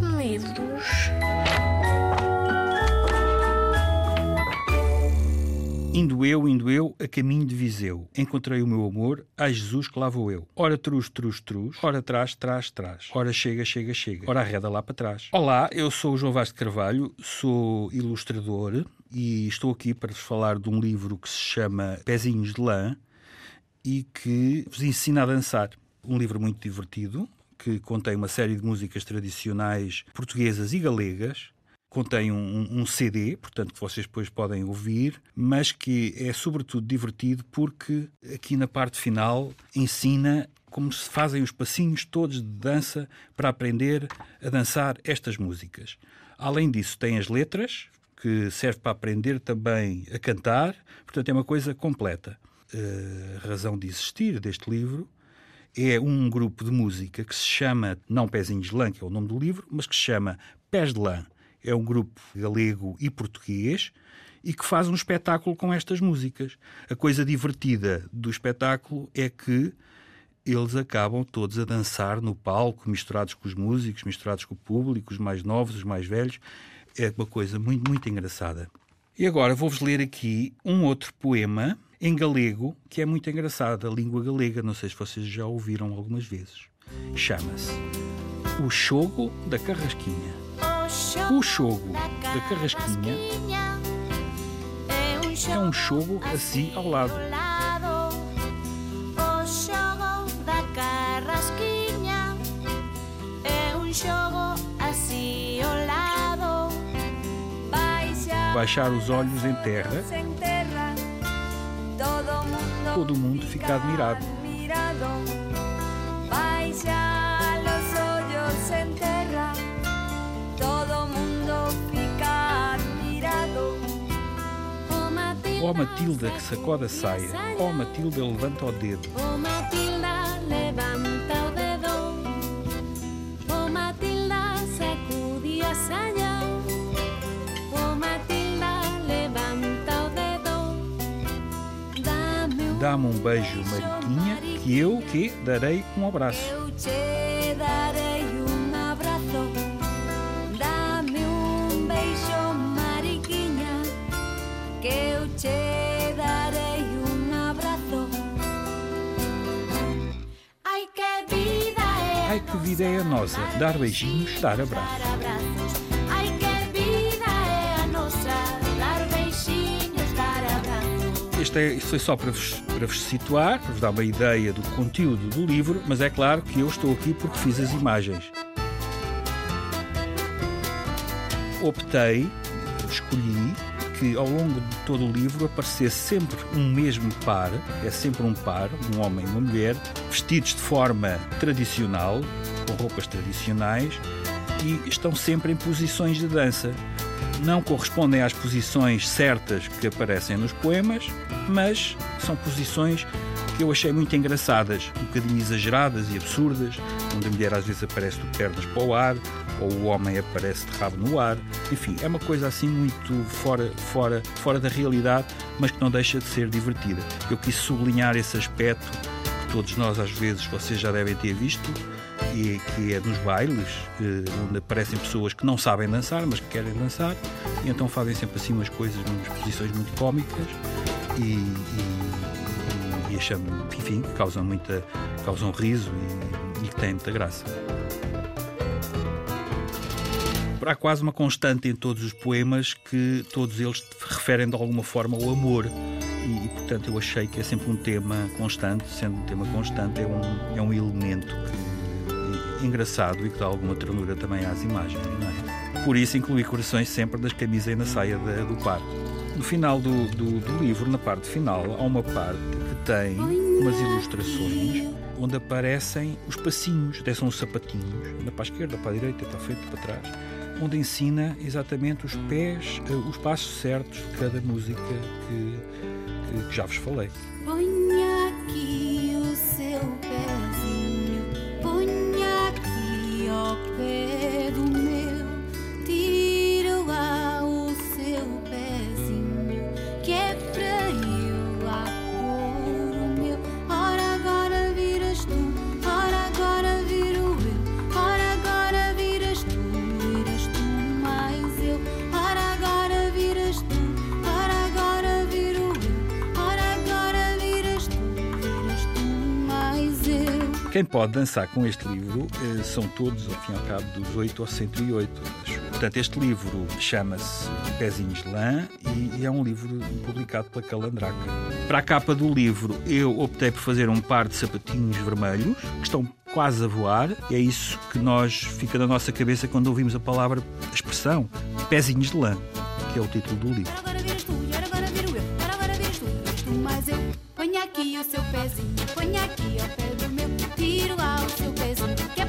moídos. Indo eu, indo eu, a caminho de Viseu, encontrei o meu amor, a Jesus que lá vou eu. Ora trus, trus, trus, ora trás, trás, trás, ora chega, chega, chega, ora arreda lá para trás. Olá, eu sou o João Vaz de Carvalho, sou ilustrador e estou aqui para vos falar de um livro que se chama Pezinhos de Lã e que vos ensina a dançar. Um livro muito divertido, que contém uma série de músicas tradicionais portuguesas e galegas, contém um, um, CD, portanto, que vocês depois podem ouvir, mas que é sobretudo divertido porque aqui na parte final ensina como se fazem os passinhos todos de dança para aprender a dançar estas músicas. Além disso, tem as letras, que serve para aprender também a cantar, portanto, é uma coisa completa. A razão de existir deste livro é um grupo de música que se chama, não Pezinhos de Lã, que é o nome do livro, mas que se chama Pés de Lã é um grupo galego e português e que faz um espetáculo com estas músicas. A coisa divertida do espetáculo é que eles acabam todos a dançar no palco, misturados com os músicos, misturados com o público, os mais novos, os mais velhos. É uma coisa muito, muito engraçada. E agora vou-vos ler aqui um outro poema em galego que é muito engraçado, a língua galega. Não sei se vocês já ouviram algumas vezes. Chama-se O Chogo da Carrasquinha. O chogo da Carrasquinha é um chogo assim ao lado. O xogo da carrasquiña é um xogo así ao lado. Baixar os olhos em terra, todo mundo fica admirado. Fica admirado. Oh Matilda, Ó Matilda que sacode a saia, ó Matilda levanta o dedo. Oh Matilda, levanta Dá-me um beijo, Mariquinha, que eu que darei um abraço. Eu te darei um abraço. Dame um beijo, Mariquinha, que eu te darei um abraço. Ai que vida é Ai que vida é a nossa, dar beijinhos, dar abraços. Este é, isto foi só para vos, para vos situar, para vos dar uma ideia do conteúdo do livro, mas é claro que eu estou aqui porque fiz as imagens. Optei, escolhi que ao longo de todo o livro aparecesse sempre um mesmo par, é sempre um par, um homem e uma mulher, vestidos de forma tradicional, com roupas tradicionais, e estão sempre em posições de dança. Não correspondem às posições certas que aparecem nos poemas, mas são posições que eu achei muito engraçadas, um bocadinho exageradas e absurdas, onde a mulher às vezes aparece de pernas para o ar, ou o homem aparece de rabo no ar. Enfim, é uma coisa assim muito fora, fora, fora da realidade, mas que não deixa de ser divertida. Eu quis sublinhar esse aspecto que todos nós às vezes vocês já devem ter visto, e que é nos bailes, onde aparecem pessoas que não sabem dançar, mas que querem dançar, e então fazem sempre assim umas coisas, umas posições muito cómicas e, e, e achando, enfim, que causam, muita, causam riso e, e que têm muita graça. Há quase uma constante em todos os poemas que todos eles referem de alguma forma ao amor. E, e, portanto, eu achei que é sempre um tema constante, sendo um tema constante, é um, é um elemento que, é engraçado e que dá alguma ternura também às imagens, é? Por isso incluí corações sempre das camisas e na saia do par. No final do, do, do livro, na parte final, há uma parte que tem umas ilustrações onde aparecem os passinhos, até são os sapatinhos, anda para a esquerda, para a direita, para a frente, para trás, onde ensina exatamente os pés, eh, os passos certos de cada música que, que- que já vos falei. Quem pode dançar com este livro eh, são todos, ao fim e ao cabo, dos 8 aos 108. Portanto, este livro chama-se Pezinhos de Lã e é um livro publicado pela Calandraca. Para a capa do livro, eu optei por fazer um par de sapatinhos vermelhos que estão quase a voar. E é isso que nós fica na nossa cabeça quando ouvimos a palavra, a expressão, pezinhos de lã, que é o título do livro. pezinho. Põe aqui ao pé do meu. Tiro ao seu pezinho.